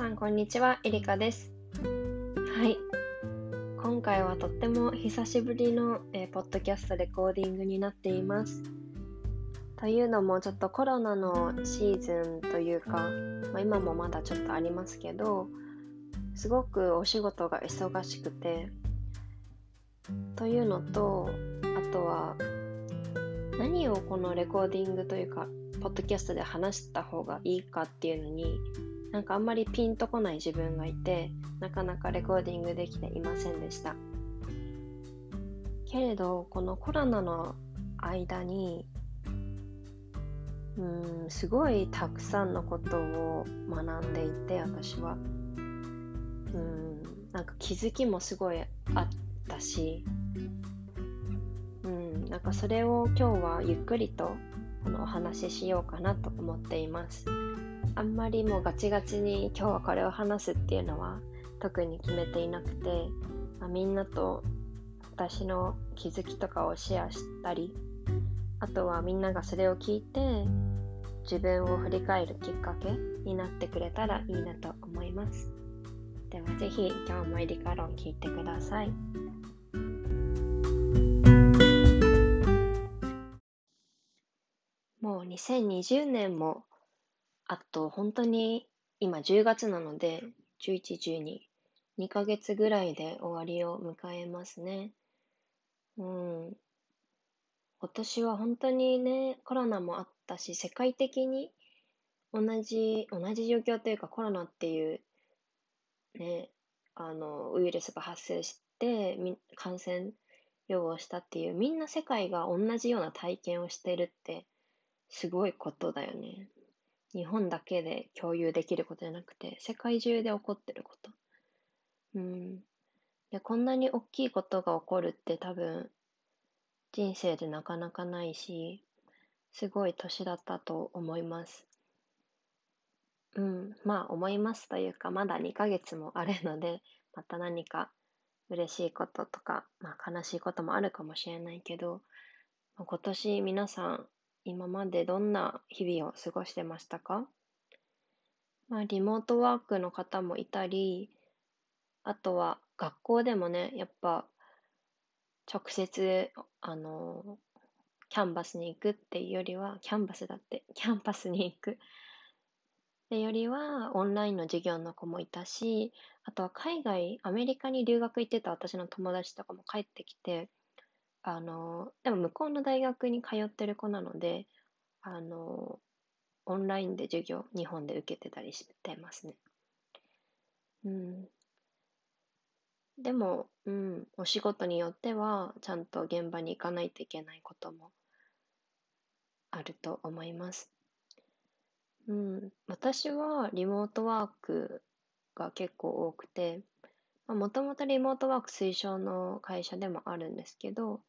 さんこんにちは、エリカです。はい。今回はとっても久しぶりの、えーポッドキャストレコーディングになっています。というのもちょっとコロナのシーズンというか、まあ、今もまだちょっとありますけど、すごくお仕事が忙しくて、というのと、あとは何をこのレコーディングというか、ポッドキャストで話した方がいいかっていうのに、なんかあんまりピンとこない自分がいて、なかなかレコーディングできていませんでした。けれど、このコロナの間に、うん、すごいたくさんのことを学んでいて、私は。うん、なんか気づきもすごいあったし、うん、なんかそれを今日はゆっくりとあのお話ししようかなと思っています。あんまりもうガチガチに今日はこれを話すっていうのは特に決めていなくて、まあ、みんなと私の気づきとかをシェアしたりあとはみんながそれを聞いて自分を振り返るきっかけになってくれたらいいなと思います。ではぜひ今日もエリカ論聞いてください。もう2020年もあと本当に今10月なので11、12、2ヶ月ぐらいで終わりを迎えますね。うん。今年は本当にね、コロナもあったし、世界的に同じ、同じ状況というかコロナっていうね、あの、ウイルスが発生して、感染予防したっていう、みんな世界が同じような体験をしてるって、すごいことだよね。日本だけで共有できることじゃなくて、世界中で起こってること。うん。で、こんなに大きいことが起こるって多分、人生でなかなかないし、すごい年だったと思います。うん。まあ、思いますというか、まだ2ヶ月もあるので、また何か嬉しいこととか、まあ、悲しいこともあるかもしれないけど、今年皆さん、今までどんな日々を過ごしてましたか？まあ、リモートワークの方もいたり、あとは学校でもね、やっぱ直接、あの、キャンバスに行くっていうよりは、キャンバスだって、キャンパスに行く。ってよりは、オンラインの授業の子もいたし、あとは海外、アメリカに留学行ってた私の友達とかも帰ってきて、あの、でも向こうの大学に通ってる子なので、あの、オンラインで授業、日本で受けてたりしてますね。うん。でも、うん、お仕事によっては、ちゃんと現場に行かないといけないこともあると思います。うん、私はリモートワークが結構多くて、もともとリモートワーク推奨の会社でもあるんですけど、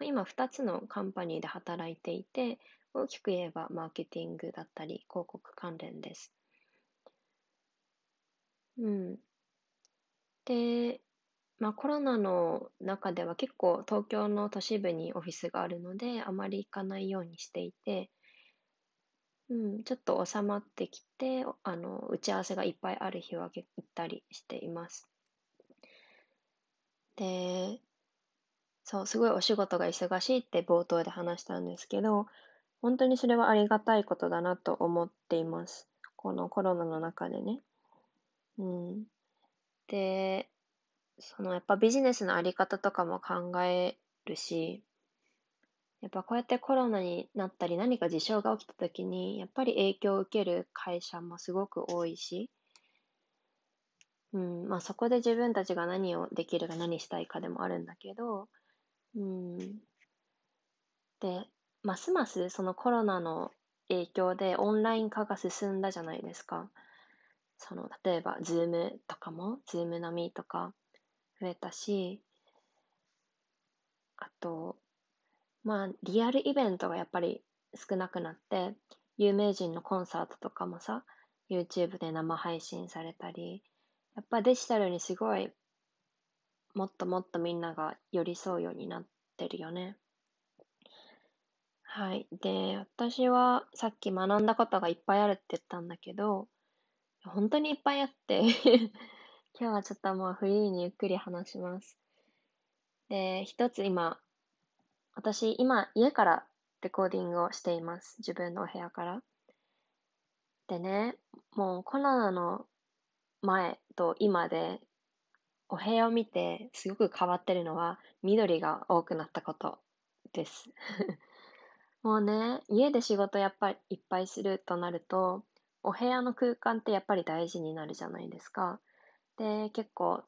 今2つのカンパニーで働いていて、大きく言えばマーケティングだったり広告関連です。うん。で、まあコロナの中では結構東京の都市部にオフィスがあるので、あまり行かないようにしていて、うん、ちょっと収まってきて、あの、打ち合わせがいっぱいある日は行ったりしています。で、そう、すごいお仕事が忙しいって冒頭で話したんですけど、本当にそれはありがたいことだなと思っています。このコロナの中でね。うん。で、そのやっぱビジネスのあり方とかも考えるし、やっぱこうやってコロナになったり何か事象が起きた時に、やっぱり影響を受ける会社もすごく多いし、うん、まあそこで自分たちが何をできるか何したいかでもあるんだけど、うん。で、ますますそのコロナの影響でオンライン化が進んだじゃないですか。その、例えば、 Zoom とかも、 Zoom のみとか増えたし、あと、まあ、リアルイベントがやっぱり少なくなって、有名人のコンサートとかもさ、YouTube で生配信されたり、やっぱデジタルにすごい、もっともっとみんなが寄り添うようになってるよね。はい。で、私はさっき学んだことがいっぱいあるって言ったんだけど、本当にいっぱいあって 今日はちょっともうフリーにゆっくり話します。で、一つ今、私今家からレコーディングをしています。自分のお部屋から。でね、もうコロナの前と今でお部屋を見てすごく変わってるのは緑が多くなったことです。もうね、家で仕事やっぱりいっぱいするとなると、お部屋の空間ってやっぱり大事になるじゃないですか。で、結構、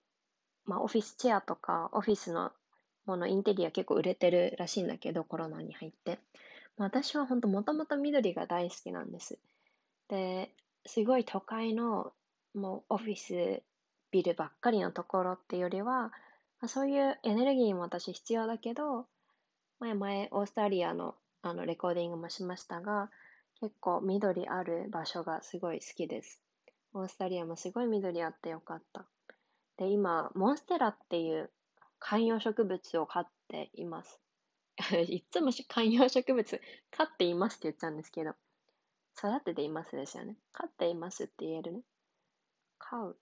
まあオフィスチェアとかオフィスのもの、インテリア結構売れてるらしいんだけど、コロナに入って。私は本当もともと緑が大好きなんです。で、すごい都会のもうオフィスビルばっかりのところっていうよりは、まあ、そういうエネルギーも私必要だけど、前々オーストラリアのあのレコーディングもしましたが、結構緑ある場所がすごい好きです。オーストラリアもすごい緑あってよかった。で、今、モンステラっていう観葉植物を飼っています。いつも観葉植物飼っていますって言っちゃうんですけど、育てていますですよね。飼っていますって言えるね。飼う。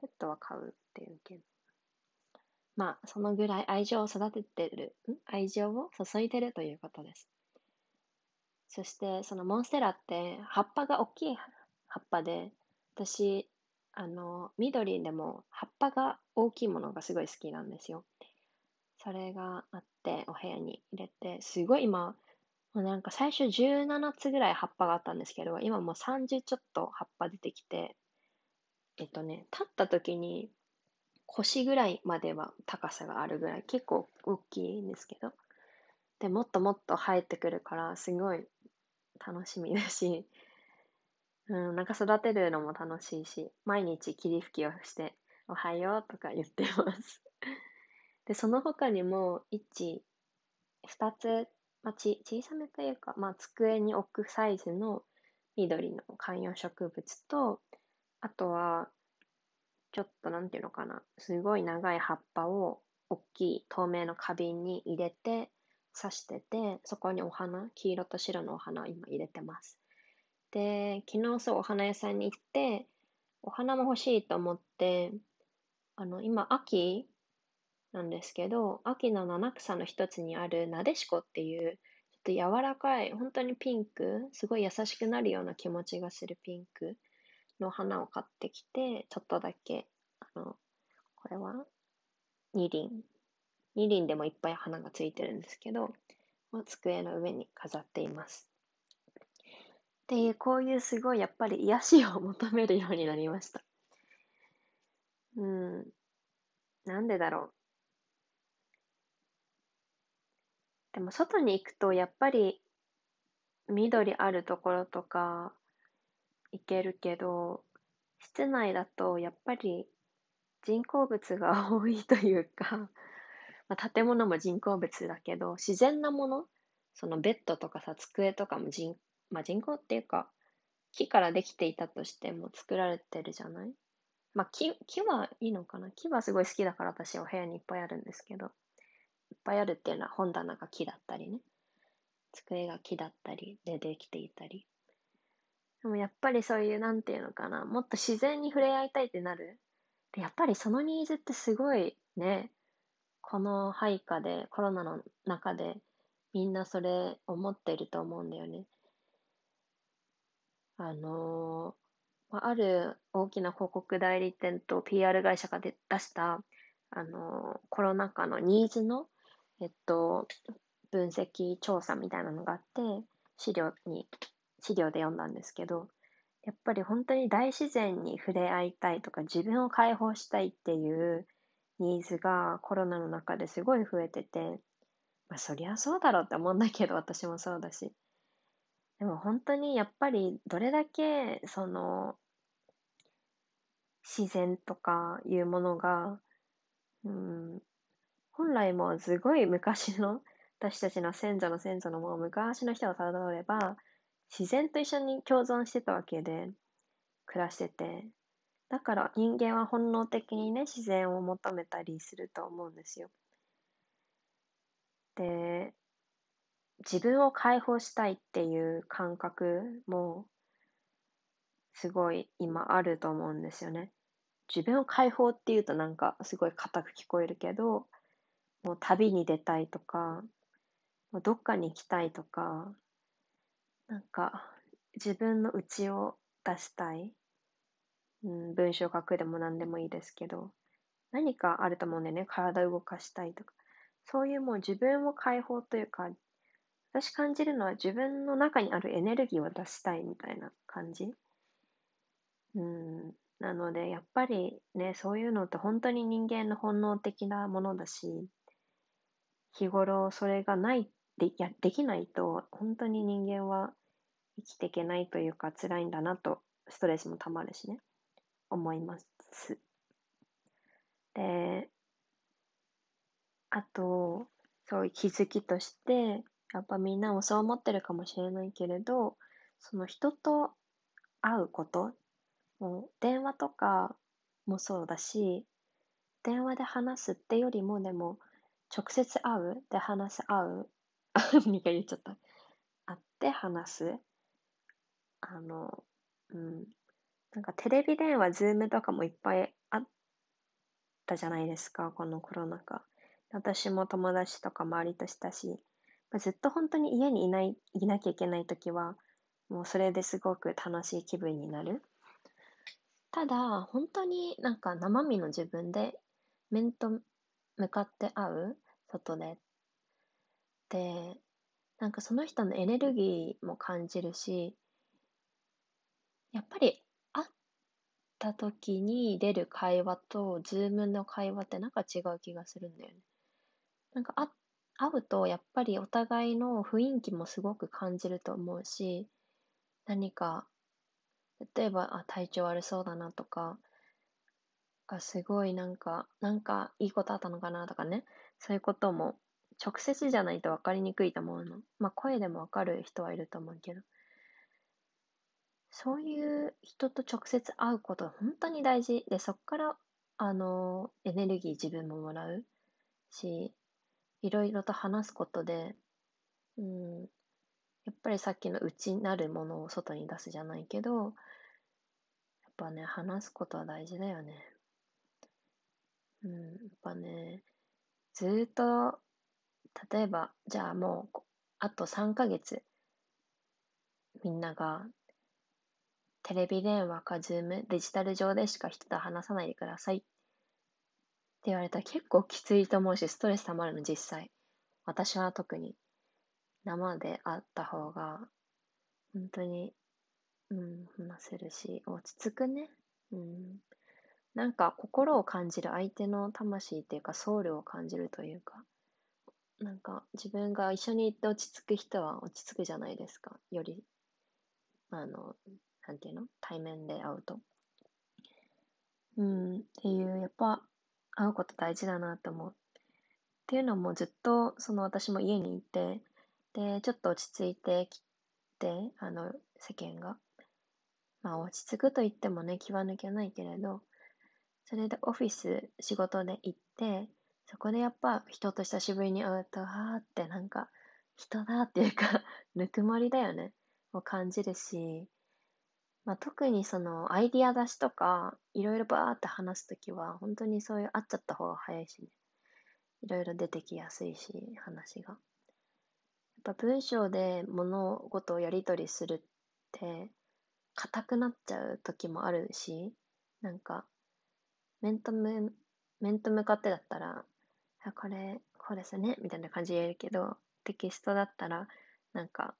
ペットは飼うって言うけど。まあ、そのぐらい愛情を育ててる、ん？愛情を注いでるということです。そして、そのモンステラって葉っぱが大きい葉っぱで、私、あの、緑でも葉っぱが大きいものがすごい好きなんですよ。それがあって、お部屋に入れて、すごい今、もうなんか最初17つぐらい葉っぱがあったんですけど、今もう30ちょっと葉っぱ出てきて、えっとね、立った時に腰ぐらいまでは高さがあるぐらい、結構大きいんですけど、で、もっともっと生えてくるから、すごい楽しみだし、うん、なんか育てるのも楽しいし、毎日霧吹きをして、おはようとか言ってます。で、その他にも、1、2つ、まあ、ち小さめというか、まあ、机に置くサイズの緑の観葉植物と、あとは、ちょっとなんていうのかな、すごい長い葉っぱを大きい透明の花瓶に入れて刺してて、そこにお花、黄色と白のお花を今入れてます。で、昨日そうお花屋さんに行って、お花も欲しいと思って、あの、今秋なんですけど、秋の七草の一つにあるなでしこっていう、ちょっと柔らかい、本当にピンク、すごい優しくなるような気持ちがするピンクの花を買ってきて、ちょっとだけ、あの、これは？二輪。二輪でもいっぱい花がついてるんですけど、机の上に飾っています。で、こういうすごいやっぱり癒しを求めるようになりました。うん。なんでだろう。でも外に行くとやっぱり緑あるところとか行けるけど、室内だとやっぱり人工物が 多いというか、まあ、建物も人工物だけど、自然なもの、そのベッドとかさ、机とかも人まあ人工っていうか、木からできていたとしても作られてるじゃない？まあ木、木はいいのかな？木はすごい好きだから私お部屋にいっぱいあるんですけど、いっぱいあるっていうのは本棚が木だったりね。机が木だったりでできていたり。でもやっぱりそういう、なんていうのかな、もっと自然に触れ合いたいってなる。でやっぱりそのニーズってすごいね、この配下で、コロナの中で、みんなそれ思ってると思うんだよね。あのー、ある大きな広告代理店と PR 会社が出した、あのー、コロナ禍のニーズの、えっと、分析調査みたいなのがあって、資料に、資料で読んだんですけど、やっぱり本当に大自然に触れ合いたいとか、自分を解放したいっていうニーズがコロナの中ですごい増えてて、まあそりゃそうだろうって思うんだけど、私もそうだし。でも本当にやっぱりどれだけその自然とかいうものが、うん、本来もすごい昔の私たちの先祖の先祖のもう昔の人をたどれば自然と一緒に共存してたわけで暮らしててだから人間は本能的にね自然を求めたりすると思うんですよ。で自分を解放したいっていう感覚もすごい今あると思うんですよね。自分を解放っていうとなんかすごい硬く聞こえるけど、もう旅に出たいとか、どっかに行きたいとか、なんか自分の内を出したい。うん、文章書くでも何でもいいですけど、何かあると思うんだよね。体を動かしたいとか。そういうもう自分を解放というか、私感じるのは自分の中にあるエネルギーを出したいみたいな感じ。うん。なので、やっぱりね、そういうのって本当に人間の本能的なものだし、日頃それがないでやできないと、本当に人間は生きていけないというか辛いんだなと、ストレスもたまるしね、思います。で、あと、そういう気づきとして、やっぱみんなもそう思ってるかもしれないけれど、その人と会うこと、もう電話とかもそうだし、電話で話すってよりもでも、直接会うで話す、会う、2回言っちゃった。会って話す。あの、うん。なんかテレビ電話、ズームとかもいっぱいあったじゃないですか、このコロナ禍。私も友達とか周りとしたし、ずっと本当に家にいない、いなきゃいけないときは、もうそれですごく楽しい気分になる。ただ、本当になんか生身の自分で面と向かって会う外で。で、なんかその人のエネルギーも感じるし、やっぱり会った時に出る会話と、ズームの会話ってなんか違う気がするんだよね。なんか会会うとやっぱりお互いの雰囲気もすごく感じると思うし、何か、例えば、あ、体調悪そうだなとか、あ、すごいなんか、なんかいいことあったのかなとかね、そういうことも直接じゃないと分かりにくいと思うの。まあ声でも分かる人はいると思うけど。そういう人と直接会うことは本当に大事で、そこから、あの、エネルギー自分ももらうし、いろいろと話すことで、うん、やっぱりさっきの内なるものを外に出すじゃないけど、やっぱね、話すことは大事だよね。うん、やっぱね、ずっと、例えば、じゃあもう、あと3ヶ月、みんなが、テレビ電話かズーム、デジタル上でしか人と話さないでくださいって言われたら結構きついと思うし、ストレス溜まるの、実際。私は特に生で会った方が、本当に、うん、話せるし、落ち着くね。うん。なんか心を感じる相手の魂っていうかソウルを感じるというか、なんか自分が一緒に行って落ち着く人は落ち着くじゃないですか。より、あの、なんていうの？対面で会うと。うん、っていう、やっぱ会うこと大事だなと思う。っていうのもずっとその私も家にいて、で、ちょっと落ち着いてきて、あの、世間が。まあ落ち着くと言ってもね、気は抜けないけれど、それでオフィス仕事で行って、そこでやっぱ人と久しぶりに会うと、はあってなんか人だっていうか ぬくもりだよね。を感じるし、まあ、特にそのアイディア出しとか、いろいろバーって話すときは、本当にそういう会っちゃった方が早いしね。いろいろ出てきやすいし、話が。やっぱ文章で物事をやり取りするって、硬くなっちゃう時もあるし、なんか、面と向、面と向かってだったら、あ、これ、こうですね、みたいな感じで言えるけど、テキストだったら、なんか、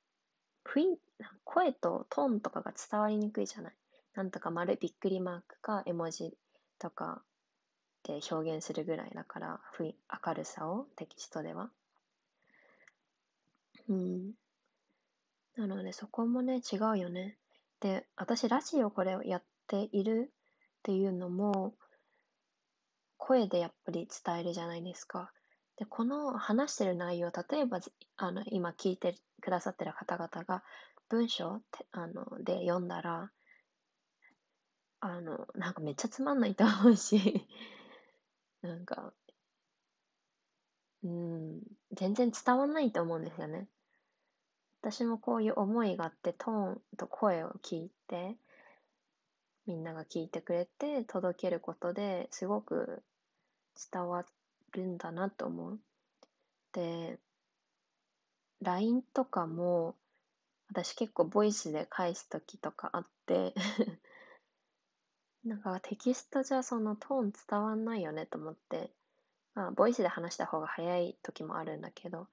雰囲声とトーンとかが伝わりにくいじゃない？なんとか丸びっくりマークか絵文字とかで表現するぐらいだから、ふい明るさをテキストでは。うん。なのでそこもね、違うよね。で、私ラジオこれをやっているっていうのも、声でやっぱり伝えるじゃないですか。で、この話してる内容、例えば、あの、今聞いてくださってる方々が文章あので読んだら、あの、なんかめっちゃつまんないと思うし、なんか、うん、全然伝わんないと思うんですよね。私もこういう思いがあって、トーンと声を聞いて、みんなが聞いてくれて届けることですごく伝わっるんだなと思う。で、LINE とかも私結構ボイスで返す時とかあって なんかテキストじゃそのトーン伝わんないよねと思って、まあ、ボイスで話した方が早い時もあるんだけど、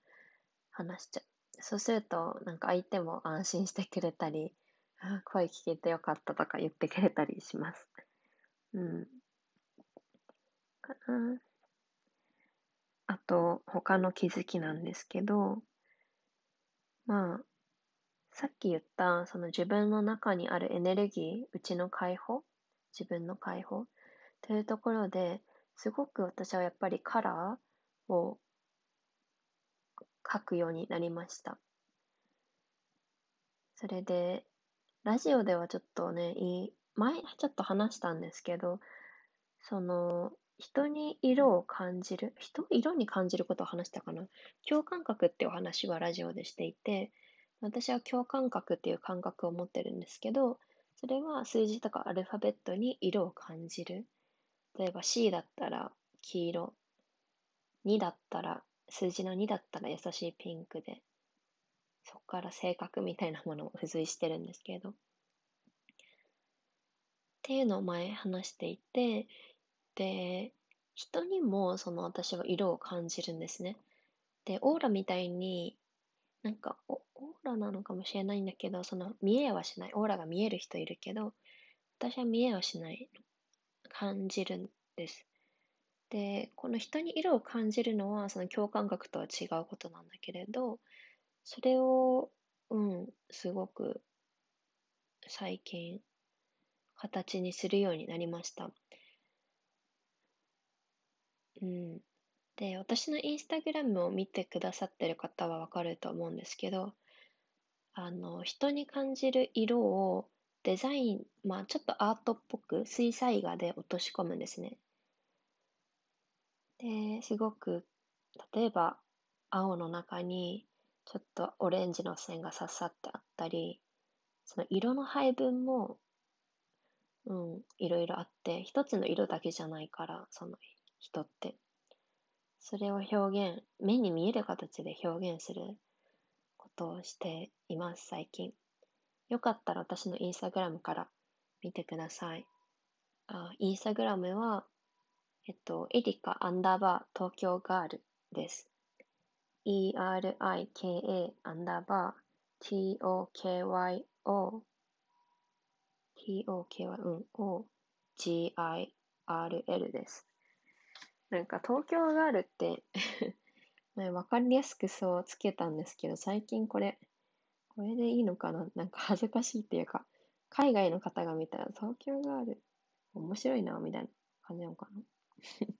話しちゃう。そうすると、なんか相手も安心してくれたり、あ声聞けてよかったとか言ってくれたりします。うん。かな。あと、他の気づきなんですけど、まあ、さっき言った、その自分の中にあるエネルギー、うちの解放自分の解放というところですごく私はやっぱりカラーを描くようになりました。それで、ラジオではちょっとね、い前ちょっと話したんですけど、その、人に色を感じる、人、色に感じることを話したかな？共感覚ってお話はラジオでしていて、私は共感覚っていう感覚を持ってるんですけど、それは数字とかアルファベットに色を感じる。例えば C だったら黄色、2だったら、数字の2だったら優しいピンクで、そこから性格みたいなものを付随してるんですけど。っていうのを前話していて、で、人にもその私は色を感じるんですね。で、オーラみたいになんかオーラなのかもしれないんだけど、その見えはしない。オーラが見える人いるけど、私は見えはしない。感じるんです。で、この人に色を感じるのは、その共感覚とは違うことなんだけれど、それを、うん、すごく最近、形にするようになりました。うん。で、私のインスタグラムを見てくださってる方はわかると思うんですけど、あの、人に感じる色をデザイン、まあちょっとアートっぽく水彩画で落とし込むんですね。で、すごく、例えば青の中にちょっとオレンジの線がささってあったり、その色の配分も、うん、いろいろあって、一つの色だけじゃないから、その人って。それを表現、目に見える形で表現することをしています、最近。よかったら私のインスタグラムから見てください。あインスタグラムは、えっと、エリカアンダーバー東京ガールです。erika アンダーバー tokyo tokyo うん o girl です。なんか東京ガールって ね、わかりやすくそうつけたんですけど、最近これ、これでいいのかな？なんか恥ずかしいっていうか、海外の方が見たら東京ガール、面白いな、みたいな感じなのかな？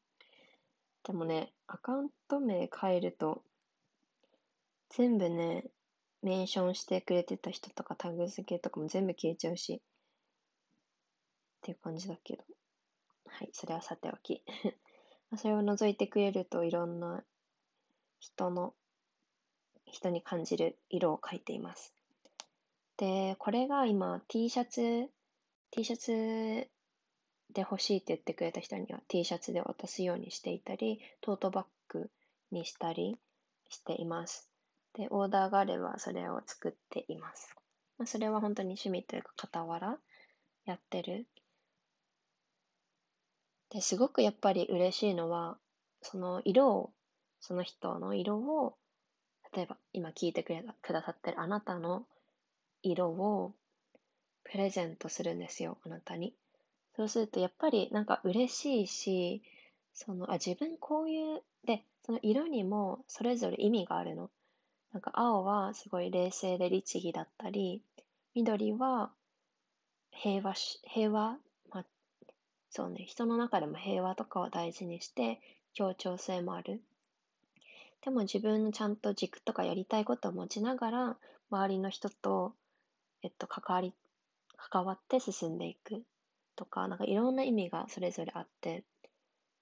でもね、アカウント名変えると、全部ね、メンションしてくれてた人とかタグ付けとかも全部消えちゃうし、っていう感じだけど。はい、それはさておき。それを除いてくれるといろんな人の、人に感じる色を描いています。で、これが今 T シャツ、T シャツで欲しいって言ってくれた人には T シャツで渡すようにしていたり、トートバッグにしたりしています。で、オーダーがあればそれを作っています。まあ、それは本当に趣味というか傍らやってるですごくやっぱり嬉しいのは、その色を、その人の色を、例えば今聞いてくれくださってるあなたの色をプレゼントするんですよ、あなたに。そうするとやっぱりなんか嬉しいし、その、あ、自分こういう、で、その色にもそれぞれ意味があるの。なんか青はすごい冷静で律儀だったり、緑は平和し、平和そうね、人の中でも平和とかを大事にして、協調性もある。でも自分のちゃんと軸とかやりたいことを持ちながら、周りの人と、えっと、関わり、関わって進んでいくとか、なんかいろんな意味がそれぞれあって、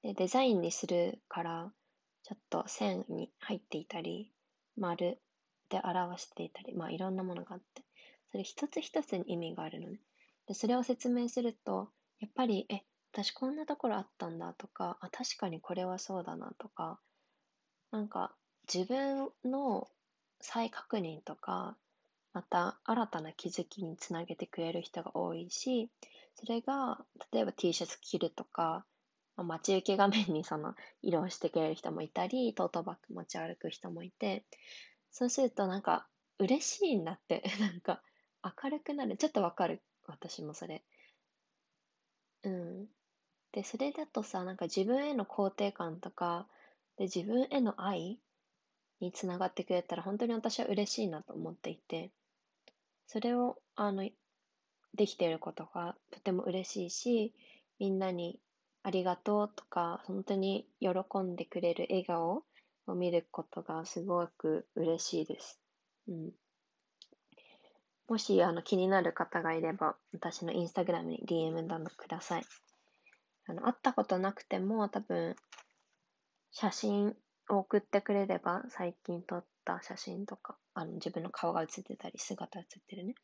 で、デザインにするから、ちょっと線に入っていたり、丸で表していたり、まあいろんなものがあって、それ一つ一つに意味があるのね。で、それを説明すると、やっぱり、え、私こんなところあったんだとか、あ、確かにこれはそうだなとか、なんか自分の再確認とか、また新たな気づきにつなげてくれる人が多いし、それが、例えば T シャツ着るとか、あ、待ち受け画面にその色をしてくれる人もいたり、トートバッグ持ち歩く人もいて、そうするとなんか嬉しいんだって、なんか明るくなる。ちょっとわかる。私もそれ。うん。で、それだとさ、なんか自分への肯定感とか、で、自分への愛につながってくれたら本当に私は嬉しいなと思っていて、それを、あの、できていることがとても嬉しいし、みんなにありがとうとか、本当に喜んでくれる笑顔を見ることがすごく嬉しいです。うん。もしあの気になる方がいれば、私のインスタグラムに DM だのください。あの、会ったことなくても多分、写真を送ってくれれば、最近撮った写真とか、あの、自分の顔が写ってたり、姿写ってるね。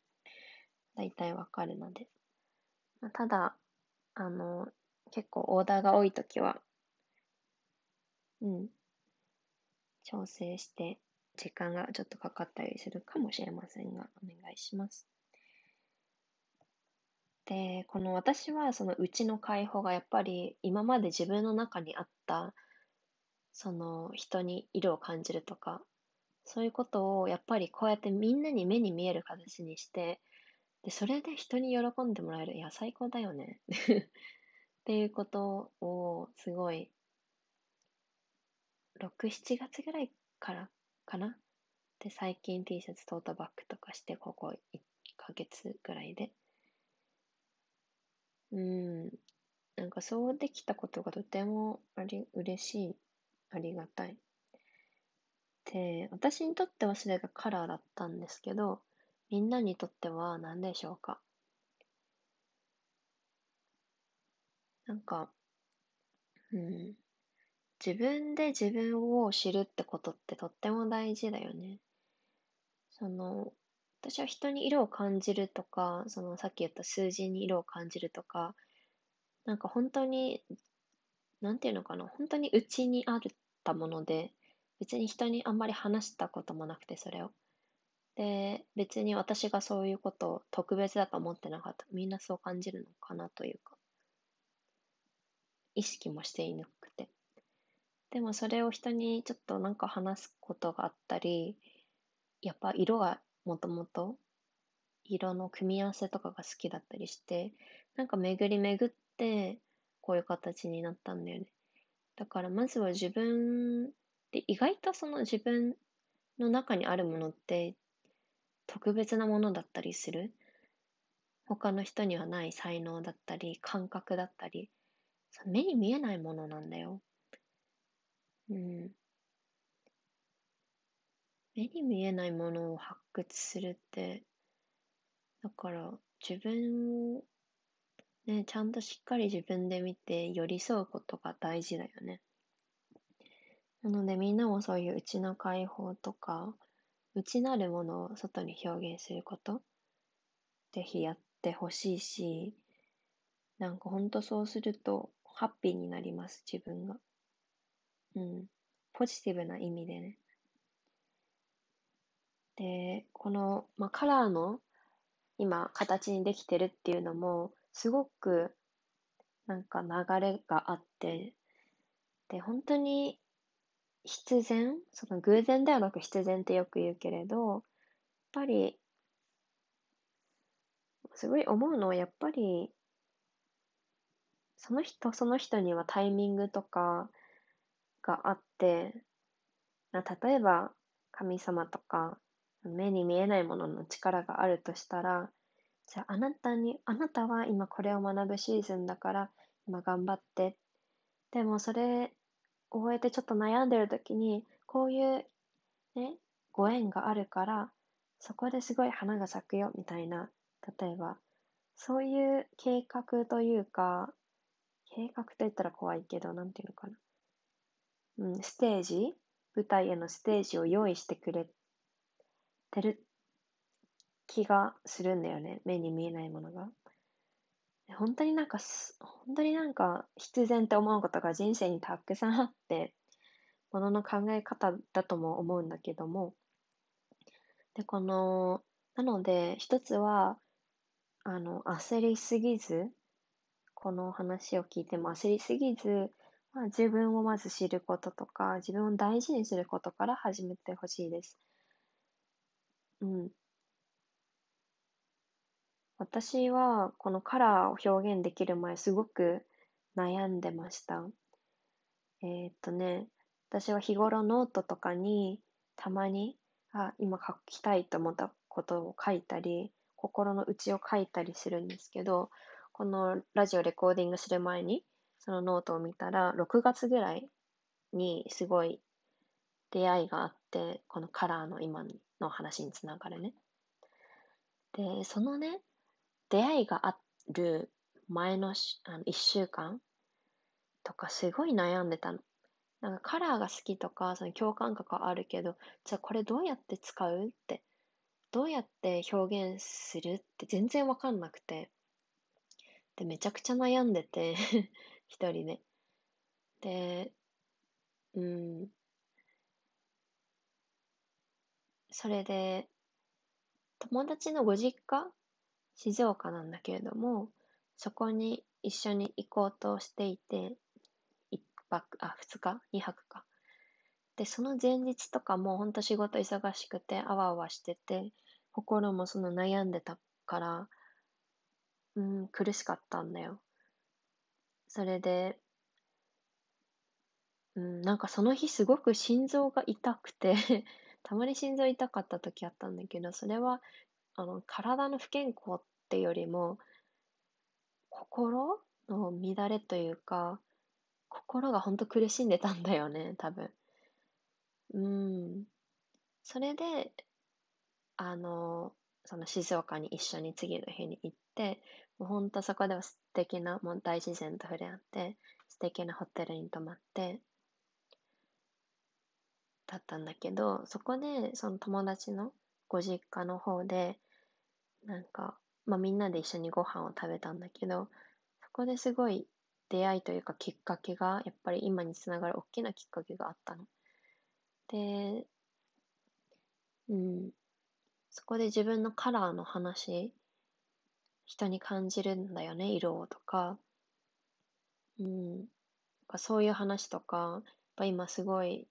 大体わかるので。まあ、ただ、あの、結構オーダーが多いときは、うん、調整して、時間がちょっとかかったりするかもしれませんが、お願いします。で、この私はそのうちの解放がやっぱり今まで自分の中にあったその人に色を感じるとか、そういうことをやっぱりこうやってみんなに目に見える形にして、で、それで人に喜んでもらえる。いや、最高だよね。っていうことをすごい、6、7月ぐらいからかな？で、最近 T シャツトートバッグとかして、ここ1ヶ月ぐらいで。うん。なんかそうできたことがとてもあり、嬉しい。ありがたい。で、私にとってはそれがカラーだったんですけど、みんなにとっては何でしょうかなんか、うん、自分で自分を知るってことってとっても大事だよね。その、私は人に色を感じるとか、そのさっき言った数字に色を感じるとか、なんか本当に、なんていうのかな、本当に内にあったもので、別に人にあんまり話したこともなくて、それを。で、別に私がそういうことを特別だと思ってなかった。みんなそう感じるのかなというか、意識もしていなくて。でもそれを人にちょっとなんか話すことがあったり、やっぱ色がもともと色の組み合わせとかが好きだったりして、なんか巡り巡ってこういう形になったんだよね。だからまずは自分で意外とその自分の中にあるものって特別なものだったりする。他の人にはない才能だったり、感覚だったり、目に見えないものなんだよ。うん。目に見えないものを発掘するって、だから自分をね、ちゃんとしっかり自分で見て寄り添うことが大事だよね。なのでみんなもそういう内の解放とか、内なるものを外に表現すること、ぜひやってほしいし、なんかほんとそうすると、ハッピーになります、自分が。うん。ポジティブな意味でね。で、この、まあ、カラーの今形にできてるっていうのも、すごくなんか流れがあって、で、本当に必然、その偶然ではなく必然ってよく言うけれど、やっぱり、すごい思うのはやっぱり、その人その人にはタイミングとかがあって、例えば神様とか目に見えないものの力があるとしたら、じゃああなたに、あなたは今これを学ぶシーズンだから今頑張って。でもそれ終えてちょっと悩んでる時に、こういうね、ご縁があるから、そこですごい花が咲くよみたいな、例えば、そういう計画というか、計画と言ったら怖いけど、なんていうのかな。うん、ステージ？舞台へのステージを用意してくれてる気がするんだよね。目に見えないものが。本当になんか、本当になんか必然って思うことが人生にたくさんあって、ものの考え方だとも思うんだけども、で、この、なので、一つは、あの、焦りすぎず、この話を聞いても焦りすぎず、まあ、自分をまず知ることとか、自分を大事にすることから始めてほしいです。うん。私はこのカラーを表現できる前すごく悩んでました。えー、っとね、私は日頃ノートとかにたまに、あ、今書きたいと思ったことを書いたり、心の内を書いたりするんですけど、このラジオレコーディングする前にそのノートを見たら、6月ぐらいにすごい出会いがあって、このカラーの今の話につながるね。で、そのね、出会いがある前のあの1週間とかすごい悩んでたの。なんかカラーが好きとか、その共感覚はあるけど、じゃあこれどうやって使うって、どうやって表現するって全然わかんなくて。で、めちゃくちゃ悩んでて 一人で。で、うん。それで、友達のご実家静岡なんだけれども、そこに一緒に行こうとしていて、一泊、あ、二日二泊か。で、その前日とかも本当仕事忙しくて、あわあわしてて、心もその悩んでたから、うん、苦しかったんだよ。それで、うん、なんかその日すごく心臓が痛くてたまに心臓痛かった時あったんだけど、それは、あの、体の不健康ってよりも、心の乱れというか、心が本当苦しんでたんだよね、多分。うん。それで、あの、その静岡に一緒に次の日に行って、もうほんとそこでは素敵な、もう大自然と触れ合って、素敵なホテルに泊まって、だったんだけど、そこでその友達のご実家の方で、なんか、まあみんなで一緒にご飯を食べたんだけど、そこですごい出会いというかきっかけが、やっぱり今につながる大きなきっかけがあったの。で、うん、そこで自分のカラーの話、人に感じるんだよね、色をとか。うん。そういう話とか、やっぱ今すごい、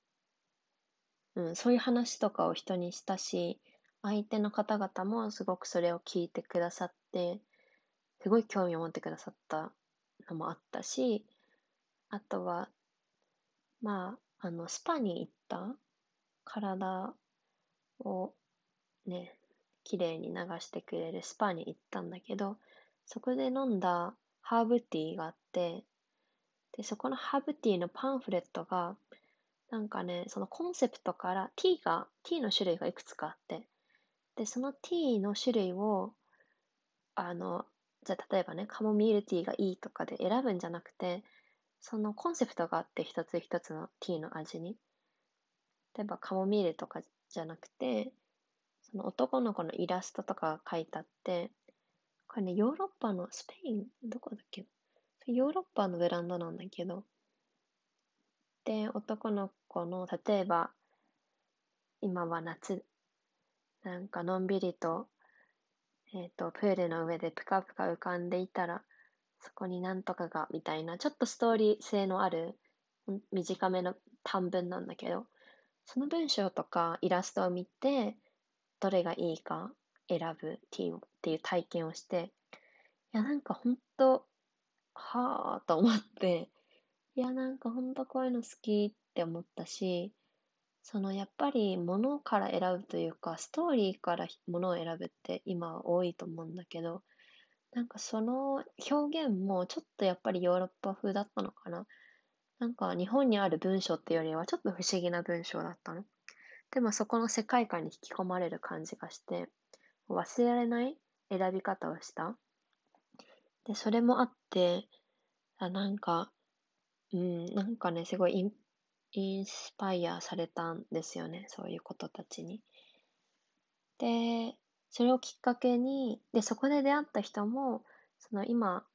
うん、そういう話とかを人にしたし、相手の方々もすごくそれを聞いてくださって、すごい興味を持ってくださったのもあったし、あとは、まあ、あの、スパに行った体をね、綺麗に流してくれるスパに行ったんだけど、そこで飲んだハーブティーがあって、で、そこのハーブティーのパンフレットが、なんかね、そのコンセプトからティーが、ティーの種類がいくつかあって、で、そのティーの種類を、あの、じゃあ例えばね、カモミールティーがいいとかで選ぶんじゃなくて、そのコンセプトがあって一つ一つのティーの味に。例えばカモミールとかじゃなくて、その男の子のイラストとかが書いてあって、これね、ヨーロッパの、スペイン、どこだっけ？ヨーロッパのブランドなんだけど、で、男の子の、例えば、今は夏、なんかのんびりと、えっ、ー、と、プールの上でぷかぷか浮かんでいたら、そこになんとかが、みたいな、ちょっとストーリー性のある、短めの短文なんだけど、その文章とかイラストを見て、どれがいいか選ぶっていう体験をして、いや、なんかほんと、はぁと思って、いや、なんかほんとこういうの好きって思ったし、そのやっぱり物から選ぶというか、ストーリーから物を選ぶって今は多いと思うんだけど、なんかその表現もちょっとやっぱりヨーロッパ風だったのかな。なんか日本にある文章っていうよりはちょっと不思議な文章だったの。でもそこの世界観に引き込まれる感じがして、忘れられない選び方をした。で、それもあって、あなんか、うん、なんかね、すごいインインスパイアされたんですよね、そういうことたちに。で、それをきっかけに、で、そこで出会った人も、その今、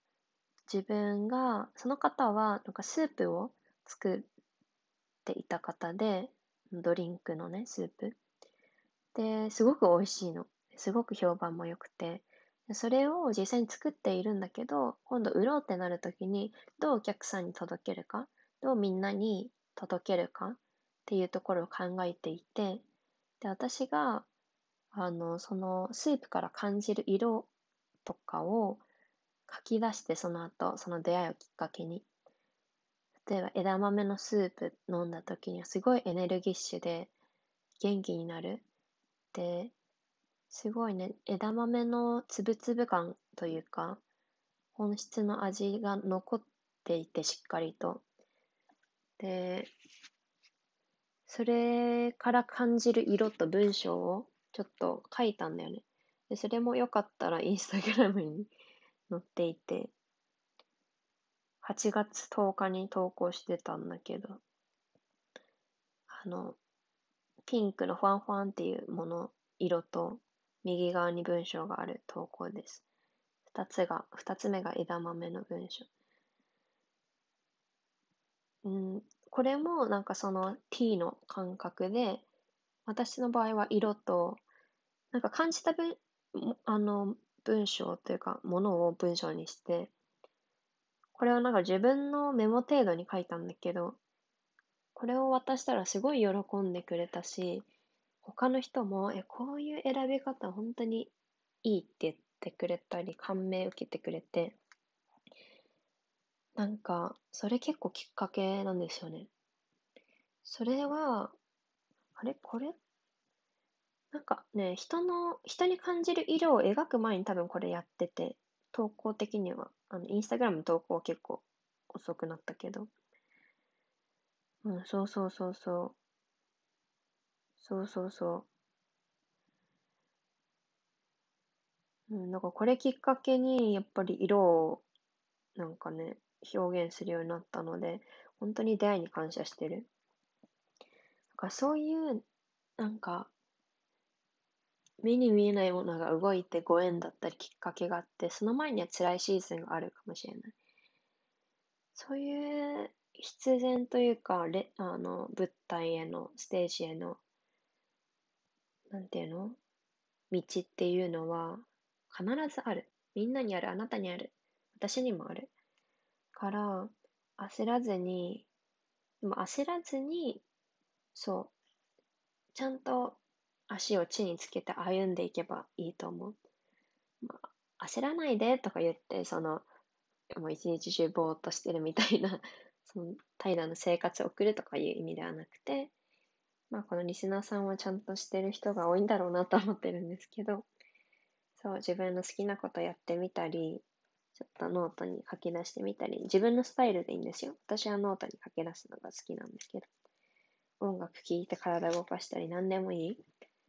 自分が、その方は、なんかスープを作っていた方で、ドリンクのね、スープ。で、すごく美味しいの。すごく評判も良くて。それを実際に作っているんだけど、今度売ろうってなるときに、どうお客さんに届けるか、どうみんなに届けるかっていうところを考えていて、で、私が、あの、そのスープから感じる色とかを書き出してその後、その出会いをきっかけに。例えば枝豆のスープ飲んだ時にはすごいエネルギッシュで元気になる。で、すごいね、枝豆のつぶつぶ感というか、本質の味が残っていてしっかりと。で、それから感じる色と文章をちょっと書いたんだよね。で、それもよかったらインスタグラムに載っていて、8月10日に投稿してたんだけど、あの、ピンクのファンファンっていうもの、色と、右側に文章がある投稿です。二つが、二つ目が枝豆の文章。うん、これもなんかその t の感覚で、私の場合は色と、なんか感じた文、あの、文章というか、ものを文章にして、これはなんか自分のメモ程度に書いたんだけど、これを渡したらすごい喜んでくれたし、他の人も、え、こういう選び方本当にいいって言ってくれたり、感銘受けてくれて、なんか、それ結構きっかけなんですよね。それは、あれ？これ？なんかね、人の、人に感じる色を描く前に多分これやってて、投稿的には、あの、インスタグラム投稿は結構遅くなったけど。うん、そうそうそうそう。そうそうそう。うん、なんかこれきっかけに、やっぱり色を、なんかね、表現するようになったので、本当に出会いに感謝してる。なんかそういう、なんか、目に見えないものが動いてご縁だったりきっかけがあって、その前には辛いシーズンがあるかもしれない。そういう必然というか、レあの物体への、ステージへの、なんていうの？道っていうのは必ずある。みんなにある、あなたにある。私にもある。から、焦らずに、でも焦らずに、そう、ちゃんと足を地につけて歩んでいけばいいと思う。まあ、焦らないでとか言って、その、もう一日中ぼーっとしてるみたいな、その、平らな生活を送るとかいう意味ではなくて、まあ、このリスナーさんはちゃんとしてる人が多いんだろうなと思ってるんですけど、そう、自分の好きなことやってみたり、ちょっとノートに書き出してみたり、自分のスタイルでいいんですよ。私はノートに書き出すのが好きなんですけど、音楽聴いて体動かしたり何でもいい。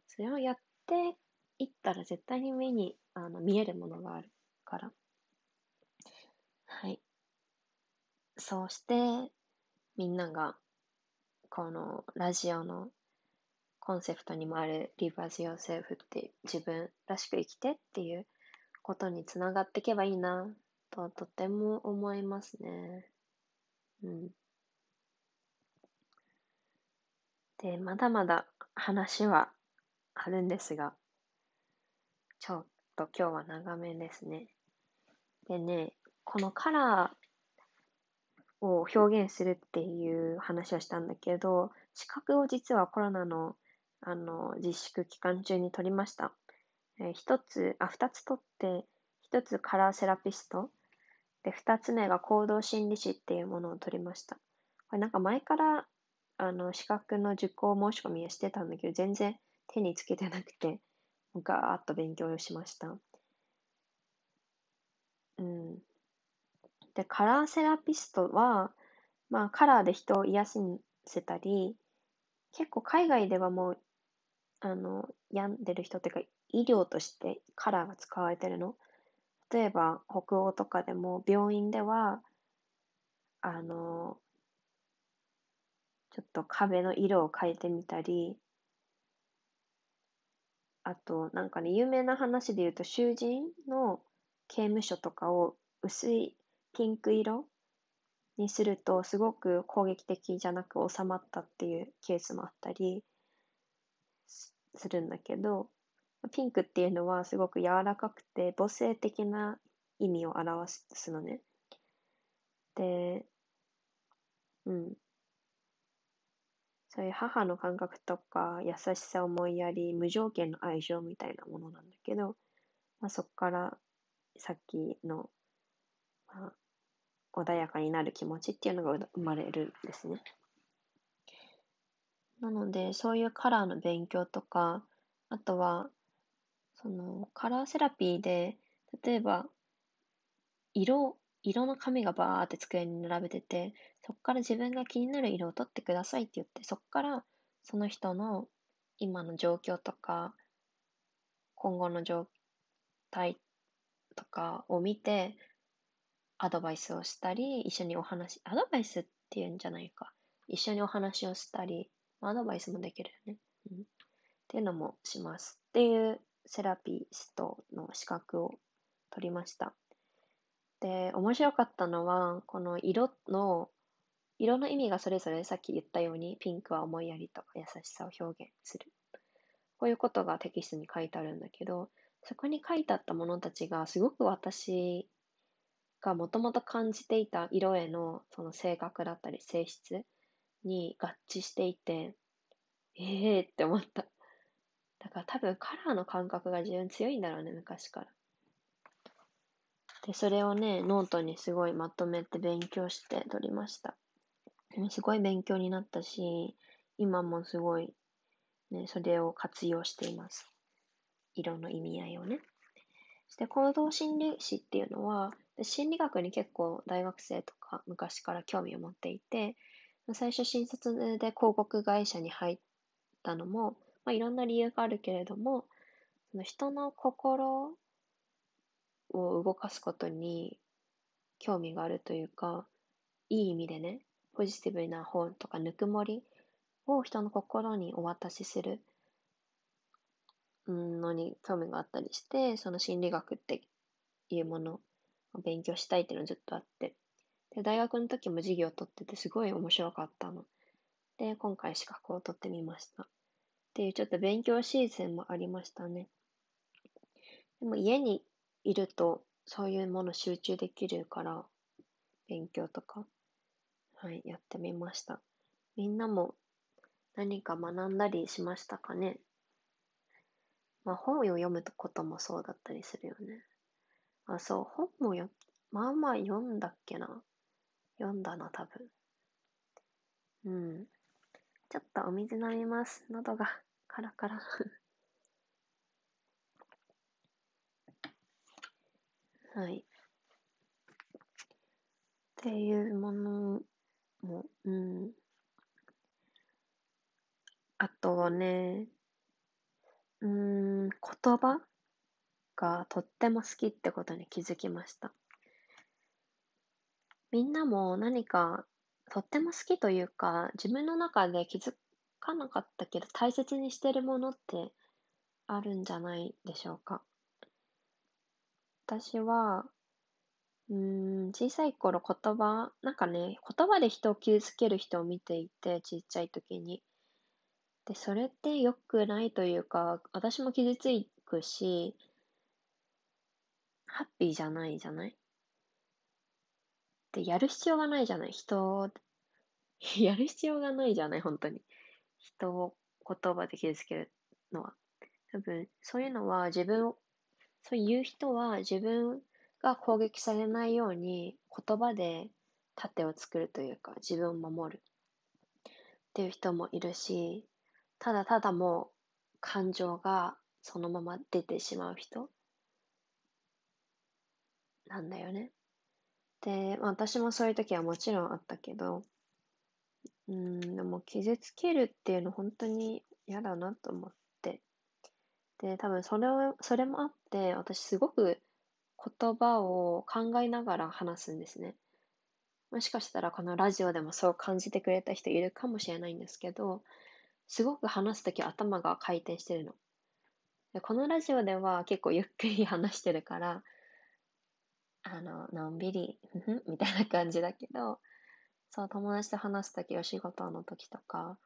それをやっていったら絶対に目にあの見えるものがあるから。はい。そうして、みんなが、このラジオのコンセプトにもある Live as yourself って自分らしく生きてっていうことにつながっていけばいいなととても思いますね。うん。で、まだまだ話はあるんですが、ちょっと今日は長めですね。でね、このカラーを表現するっていう話をしたんだけど、資格を実はコロナのあの自粛期間中に取りました。え、一つ、あ、二つ取って、一つカラーセラピスト、で、二つ目が行動心理師っていうものを取りました。これなんか前から、あの、資格の受講申し込みをしてたんだけど、全然手につけてなくて、ガーッと勉強しました。うん。で、カラーセラピストは、まあ、カラーで人を癒せたり、結構海外ではもう、あの、病んでる人っていうか、医療としてカラーが使われてるの？例えば、北欧とかでも病院では、あの、ちょっと壁の色を変えてみたり、あと、なんかね、有名な話で言うと、囚人の刑務所とかを薄いピンク色にするとすごく攻撃的じゃなく収まったっていうケースもあったりするんだけど、ピンクっていうのはすごく柔らかくて母性的な意味を表すのね。で、うん。そういう母の感覚とか優しさ思いやり無条件の愛情みたいなものなんだけど、まあ、そこからさっきの、まあ、穏やかになる気持ちっていうのが生まれるんですね。なので、そういうカラーの勉強とか、あとは、その、カラーセラピーで、例えば、色、色の紙がバーって机に並べてて、そこから自分が気になる色を取ってくださいって言って、そこからその人の今の状況とか、今後の状態とかを見て、アドバイスをしたり、一緒にお話、アドバイスっていうんじゃないか。一緒にお話をしたり、アドバイスもできるよね。うん。っていうのもします。っていうセラピストの資格を取りました。で、面白かったのは、この色の、色の意味がそれぞれさっき言ったように、ピンクは思いやりとか優しさを表現する。こういうことがテキストに書いてあるんだけど、そこに書いてあったものたちがすごく私がもともと感じていた色へのその性格だったり性質に合致していて、ええー、って思った。だから多分カラーの感覚が自分強いんだろうね、昔から。で、それをね、ノートにすごいまとめて勉強して取りました。すごい勉強になったし、今もすごい、ね、それを活用しています。色の意味合いをね。そして行動心理士っていうのは、心理学に結構大学生とか昔から興味を持っていて、最初新卒で広告会社に入ったのも、まあ、いろんな理由があるけれども、その人の心を動かすことに興味があるというか、いい意味でね、ポジティブな本とかぬくもりを人の心にお渡しするのに興味があったりして、その心理学っていうものを勉強したいっていうのずっとあって。で、大学の時も授業を取っててすごい面白かったの。で、今回資格を取ってみました。っていうちょっと勉強シーズンもありましたね。でも家にいるとそういうもの集中できるから、勉強とか、はい、やってみました。みんなも何か学んだりしましたかね？まあ本を読むこともそうだったりするよね。あ、そう、本もよ、まあまあ読んだっけな？読んだな、多分。うん。ちょっとお水飲みます。喉がカラカラ。はい。っていうものも、うん。あとはね、うん、言葉がとっても好きってことに気づきました。みんなも何かとっても好きというか、自分の中で気づかなかったけど大切にしてるものってあるんじゃないでしょうか。私は、うん、小さい頃言葉、なんかね、言葉で人を傷つける人を見ていて、ちっちゃい時に。で、それって良くないというか、私も傷つくし、ハッピーじゃないじゃない？で、やる必要がないじゃない？人、やる必要がないじゃない、本当に。人を言葉で傷つけるのは。多分、そういうのは自分を、そういう人は自分が攻撃されないように言葉で盾を作るというか、自分を守るっていう人もいるし、ただただもう感情がそのまま出てしまう人なんだよね。で、私もそういう時はもちろんあったけど、うん、でも傷つけるっていうの本当に嫌だなと思って。で、多分それを、それもあって、私すごく言葉を考えながら話すんですね。もしかしたらこのラジオでもそう感じてくれた人いるかもしれないんですけど、すごく話すとき頭が回転してるの。でこのラジオでは結構ゆっくり話してるから、あの、のんびり、ふふみたいな感じだけど、そう、友達と話すとき、お仕事の時とか、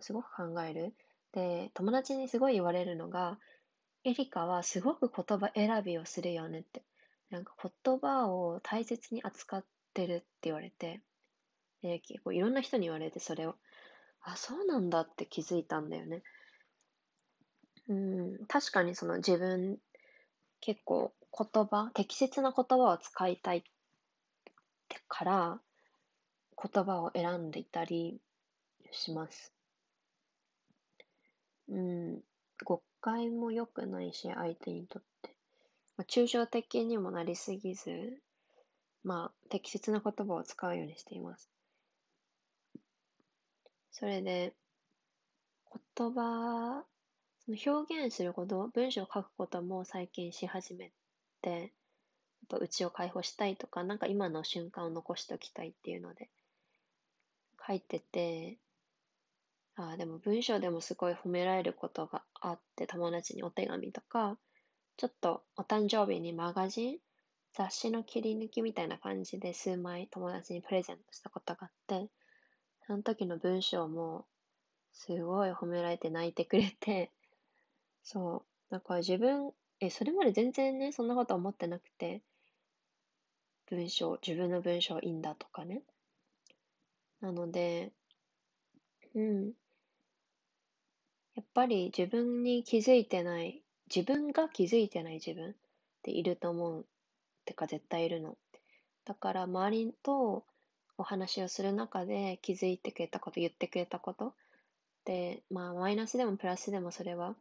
すごく考える。で、友達にすごい言われるのが、エリカはすごく言葉選びをするよねって。なんか言葉を大切に扱ってるって言われて、で結構いろんな人に言われてそれを、あ、そうなんだって気づいたんだよね。うん、確かにその自分、結構言葉、適切な言葉を使いたいから言葉を選んでいたりします。うん、誤解も良くないし、相手にとって。まあ、抽象的にもなりすぎず、まあ、適切な言葉を使うようにしています。それで、言葉、その表現すること、文章を書くことも最近し始めて、うちを解放したいとか、なんか今の瞬間を残しておきたいっていうので、書いてて、あ、でも文章でもすごい褒められることがあって、友達にお手紙とか、ちょっとお誕生日にマガジン、雑誌の切り抜きみたいな感じで数枚友達にプレゼントしたことがあって、その時の文章もすごい褒められて泣いてくれて、そう。だから自分、え、それまで全然ね、そんなこと思ってなくて、文章、自分の文章いいんだとかね。なので、うん。やっぱり自分に気づいてない、自分が気づいてない自分っていると思う。ってか絶対いるの。だから周りとお話をする中で気づいてくれたこと、言ってくれたことで、まあマイナスでもプラスでもそれは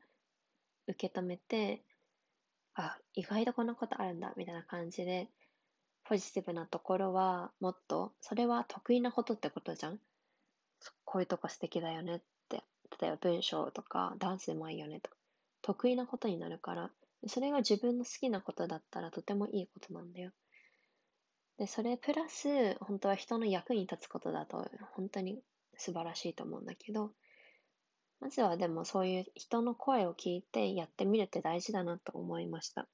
受け止めて、あ、意外とこんなことあるんだ、みたいな感じで、ポジティブなところはもっと、それは得意なことってことじゃん？こういうとこ素敵だよねって。例えば文章とかダンスでもいいよねとか、得意なことになるから、それが自分の好きなことだったらとてもいいことなんだよ。で、それプラス、本当は人の役に立つことだと、本当に素晴らしいと思うんだけど、まずはでもそういう人の声を聞いてやってみるって大事だなと思いました。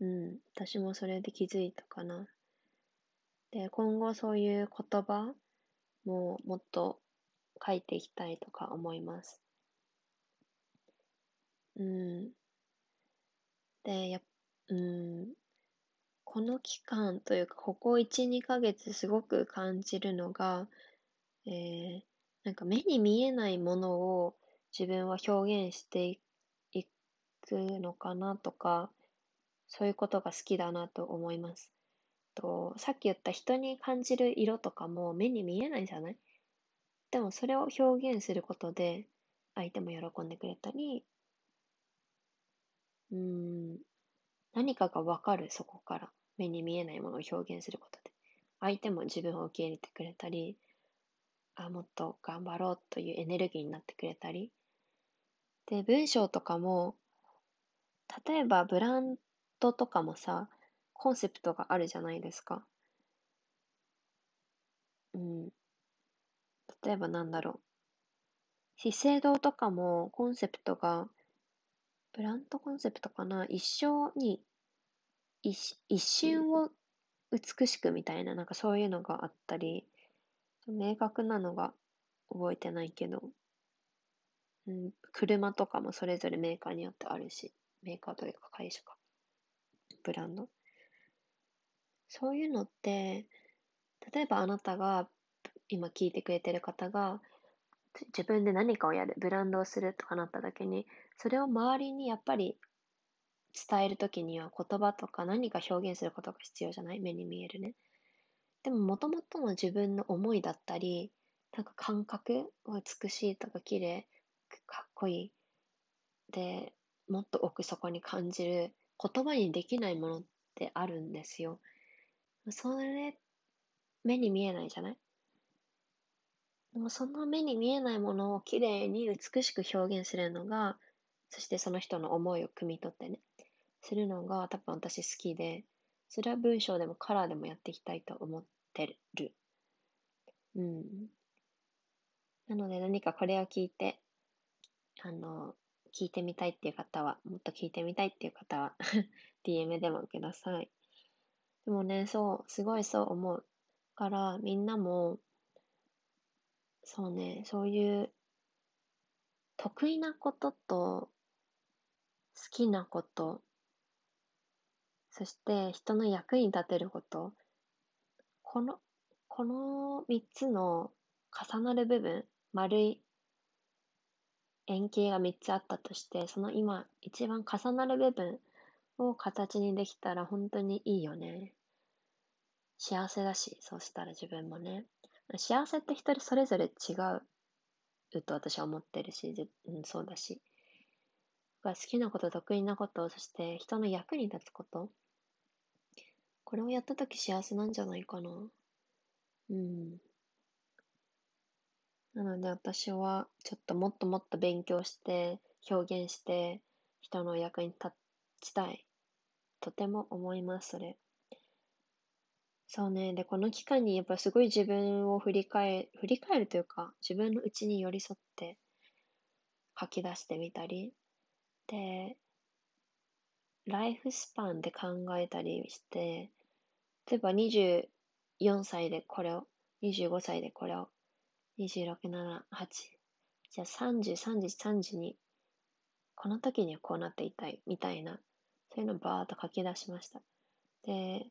うん、私もそれで気づいたかな。で、今後そういう言葉ももっと書いていきたいとか思います。うん。で、やうん、この期間というか、ここ1、2ヶ月すごく感じるのが、えー、なんか目に見えないものを自分は表現していくのかなとか、そういうことが好きだなと思います。と、さっき言った人に感じる色とかも目に見えないじゃない？でもそれを表現することで相手も喜んでくれたり、うん、何かがわかるそこから。目に見えないものを表現することで。相手も自分を受け入れてくれたりあもっと頑張ろうというエネルギーになってくれたり。で文章とかも例えばブランドとかもさコンセプトがあるじゃないですか。うん。例えばなんだろう。資生堂とかもコンセプトが、ブランドコンセプトかな。一生に、一一瞬を美しくみたいな、なんかそういうのがあったり、明確なのが覚えてないけど、うん、車とかもそれぞれメーカーによってあるし、メーカーというか会社か、ブランド？そういうのって、例えばあなたが今聞いてくれてる方が、自分で何かをやる、ブランドをするとかなった時に、それを周りにやっぱり伝える時には言葉とか何か表現することが必要じゃない？目に見えるね。でも、もともとの自分の思いだったり、なんか感覚、美しいとか綺麗、かっこいい。で、もっと奥底に感じる言葉にできないものってあるんですよ。それ、目に見えないじゃない？でもその目に見えないものをきれいに美しく表現するのが、そしてその人の思いを汲み取ってね、するのが多分私好きで、それは文章でもカラーでもやっていきたいと思ってる。うん。なので何かこれを聞いて、あの、聞いてみたいっていう方は、もっと聞いてみたいっていう方は DM でもください。でもね、そう、すごいそう思う。から、みんなも、そうね、そういう得意なことと好きなこと、そして人の役に立てること、この、この三つの重なる部分、丸い円形が三つあったとして、その今一番重なる部分を形にできたら本当にいいよね。幸せだし、そうしたら自分もね。幸せって一人それぞれ違うと私は思ってるし、うん、そうだし。好きなこと、得意なこと、そして人の役に立つこと。これをやったとき幸せなんじゃないかな。うん。なので私はちょっともっともっと勉強して、表現して、人の役に立ちたい。とても思います、それ。そうね。で、この期間にやっぱすごい自分を振り返、振り返るというか、自分の内に寄り添って書き出してみたり、で、ライフスパンで考えたりして、例えば24歳でこれを、25歳でこれを、26、7、8、じゃあ30、30、30に、この時にはこうなっていたい、みたいな、そういうのをバーっと書き出しました。で、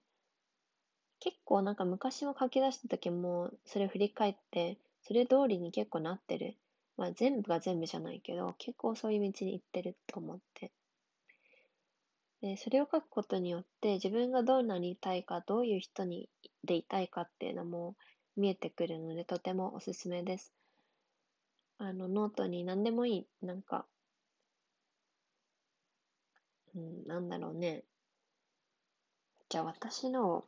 結構なんか昔も書き出した時も、それを振り返って、それ通りに結構なってる。まあ全部が全部じゃないけど、結構そういう道に行ってると思って。で、それを書くことによって自分がどうなりたいか、どういう人にでいたいかっていうのも見えてくるので、とてもおすすめです。あの、ノートに何でもいい。なんか、うん、なんだろうね。じゃあ私の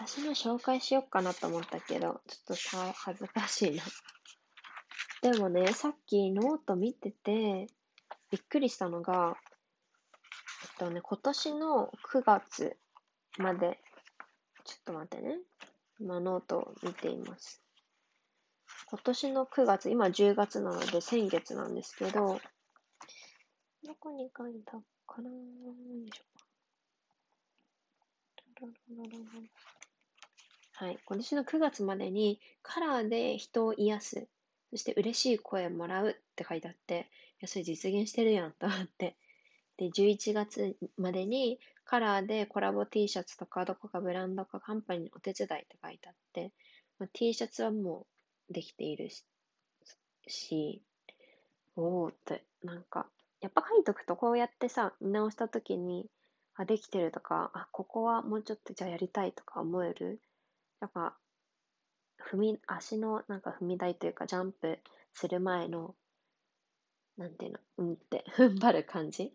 私の紹介しようかなと思ったけど、ちょっとさ、恥ずかしいな。でもね、さっきノート見てて、びっくりしたのが、えっとね、今年の9月まで、ちょっと待ってね。今ノートを見ています。今年の9月、今10月なので先月なんですけど、どこに書いたかな？よいしょ。はい。今年の9月までにカラーで人を癒す、そして嬉しい声をもらうって書いてあって、いや、それ実現してるやんと思って。で、11月までにカラーでコラボ T シャツとかどこかブランドかカンパニーのお手伝いって書いてあって、まあ、T シャツはもうできているし、おーって、なんか、やっぱ書いとくとこうやってさ、見直した時に、あ、できてるとか、あ、ここはもうちょっとじゃあやりたいとか思えるなんか、踏み、足のなんか踏み台というかジャンプする前の、なんていうの、うんって 踏ん張る感じ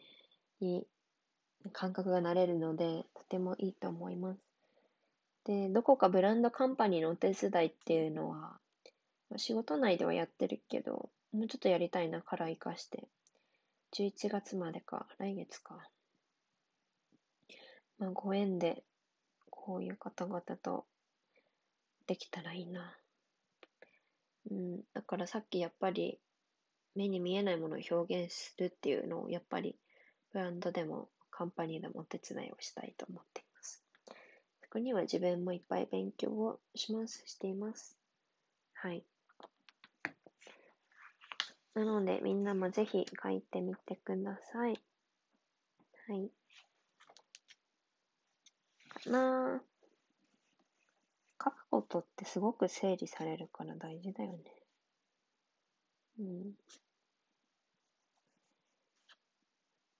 に感覚が慣れるので、とてもいいと思います。で、どこかブランドカンパニーのお手伝いっていうのは、仕事内ではやってるけど、もうちょっとやりたいなから活かして、11月までか、来月か。まあ、ご縁で、こういう方々とできたらいいな。うん、だからさっきやっぱり目に見えないものを表現するっていうのをやっぱりブランドでもカンパニーでもお手伝いをしたいと思っています。そこには自分もいっぱい勉強をします、しています。はい。なのでみんなもぜひ書いてみてください。はい。なぁ。書くことってすごく整理されるから大事だよね。うん。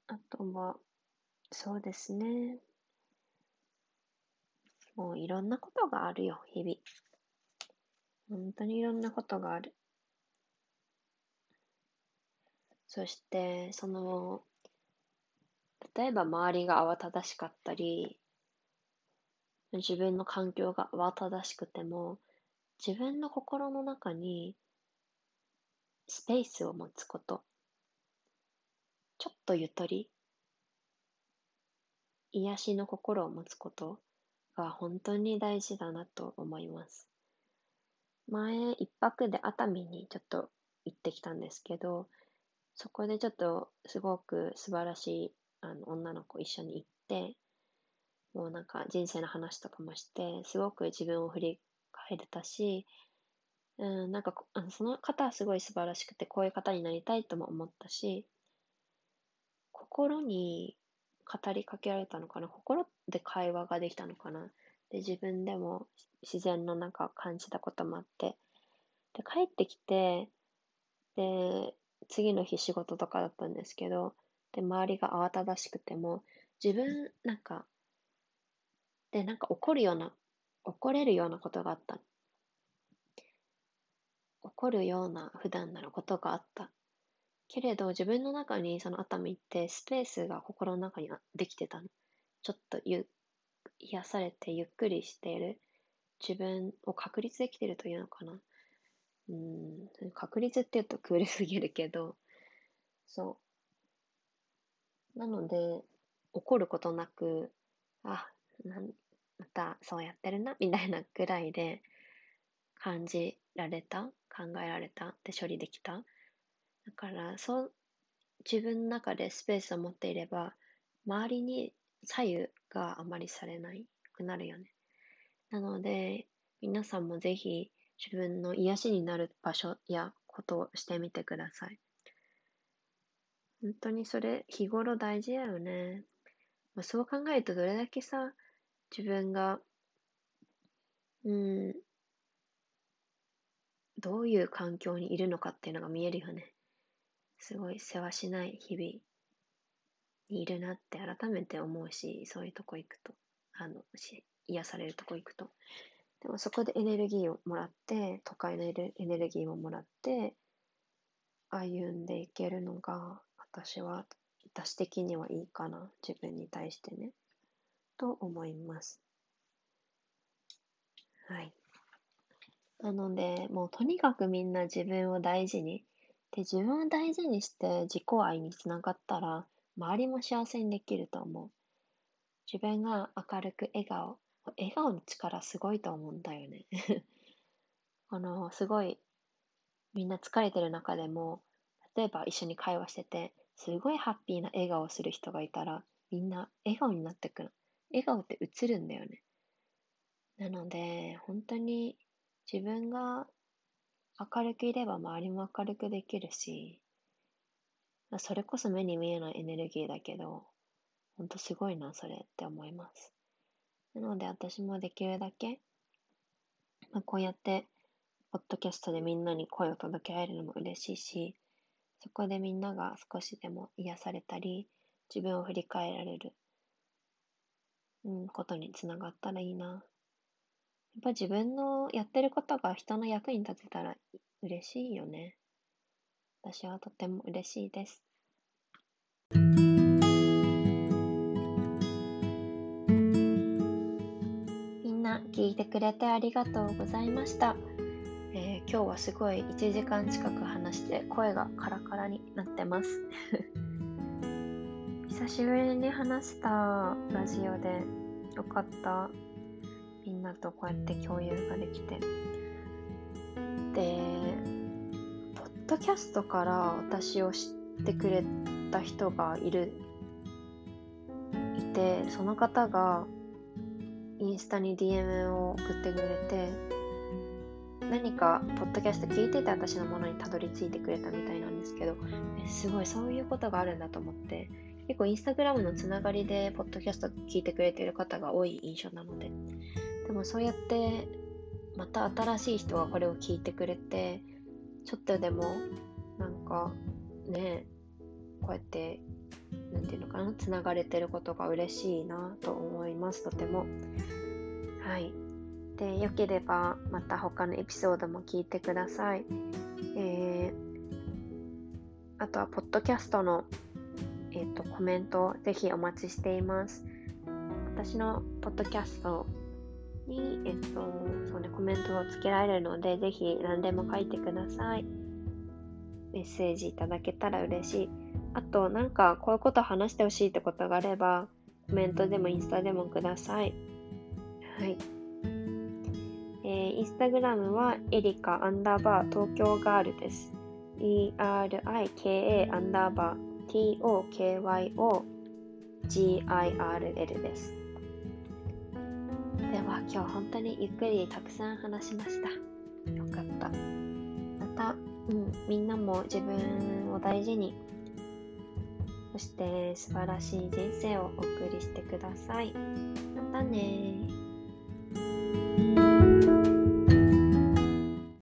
あとは、そうですね。もういろんなことがあるよ、日々。本当にいろんなことがある。そして、その、例えば周りが慌ただしかったり、自分の環境が慌ただしくても、自分の心の中にスペースを持つこと。ちょっとゆとり、癒しの心を持つことが本当に大事だなと思います。前、一泊で熱海にちょっと行ってきたんですけど、そこでちょっとすごく素晴らしいあの女の子一緒に行って、もうなんか人生の話とかもして、すごく自分を振り返れたし、うん、なんかその方はすごい素晴らしくて、こういう方になりたいとも思ったし、心に語りかけられたのかな？心で会話ができたのかな？で、自分でも自然の中を感じたこともあって、で、帰ってきて、で、次の日仕事とかだったんですけど、で、周りが慌ただしくても、自分、なんか、で、なんか怒るような、怒れるようなことがあった。怒るような普段ならことがあった。けれど、自分の中にその熱海ってスペースが心の中にできてたの。ちょっとゆ癒されてゆっくりしている自分を確立できてるというのかな。うん、確率って言うとクールすぎるけど、そう。なので、怒ることなく、あ、なんまたそうやってるな、みたいなぐらいで感じられた、考えられた、で処理できた。だから、そう、自分の中でスペースを持っていれば、周りに左右があまりされないくなるよね。なので、皆さんもぜひ自分の癒しになる場所やことをしてみてください。本当にそれ日頃大事だよね。まあ、そう考えるとどれだけさ、自分が、うん、どういう環境にいるのかっていうのが見えるよね。すごい世話しない日々にいるなって改めて思うし、そういうとこ行くと、あの、癒されるとこ行くと。でもそこでエネルギーをもらって、都会のエネルギーをもらって、歩んでいけるのが、私は、私的にはいいかな。自分に対してね。と思います。はい。なので、もうとにかくみんな自分を大事に。で、自分を大事にして自己愛につながったら、周りも幸せにできると思う。自分が明るく笑顔、笑顔の力すごいと思うんだよね あの、すごい、みんな疲れてる中でも、例えば一緒に会話してて、すごいハッピーな笑顔をする人がいたら、みんな笑顔になってくる。笑顔って映るんだよね。なので、本当に自分が明るくいれば周りも明るくできるし、それこそ目に見えないエネルギーだけど、ほんとすごいな、それって思います。なので私もできるだけ、まあ、こうやって、ポッドキャストでみんなに声を届けられるのも嬉しいし、そこでみんなが少しでも癒されたり、自分を振り返られる、うん、ことにつながったらいいな。やっぱ自分のやってることが人の役に立てたら嬉しいよね。私はとても嬉しいです。みんな聞いてくれてありがとうございました。えー、今日はすごい1時間近く話して声がカラカラになってます。久しぶりに話したラジオでよかった。みんなとこうやって共有ができて。で、ポッドキャストから私を知ってくれた人がいる、いて、その方がインスタに DM を送ってくれて、何かポッドキャスト聞いてて私のものにたどり着いてくれたみたいなんですけど、すごいそういうことがあるんだと思って、結構インスタグラムのつながりでポッドキャスト聞いてくれている方が多い印象なので、でもそうやってまた新しい人がこれを聞いてくれて、ちょっとでもなんかね、こうやってなんていうのかな、つながれてることが嬉しいなと思います、とても。はい。で、よければまた他のエピソードも聞いてください。えー、あとは、ポッドキャストの、えーと、コメントぜひお待ちしています。私のポッドキャストに、えっ、と、そうね、コメントをつけられるので、ぜひ何でも書いてください。メッセージいただけたら嬉しい。あと、なんか、こういうこと話してほしいってことがあれば、コメントでもインスタでもください。はい。えー、インスタグラムはエリカアンダーバー東京ガールです。erika アンダーバー tokyo GIRL です。では今日本当にゆっくりたくさん話しました。よかった。また、うん、みんなも自分を大事に、そして素晴らしい人生をお送りしてください。またね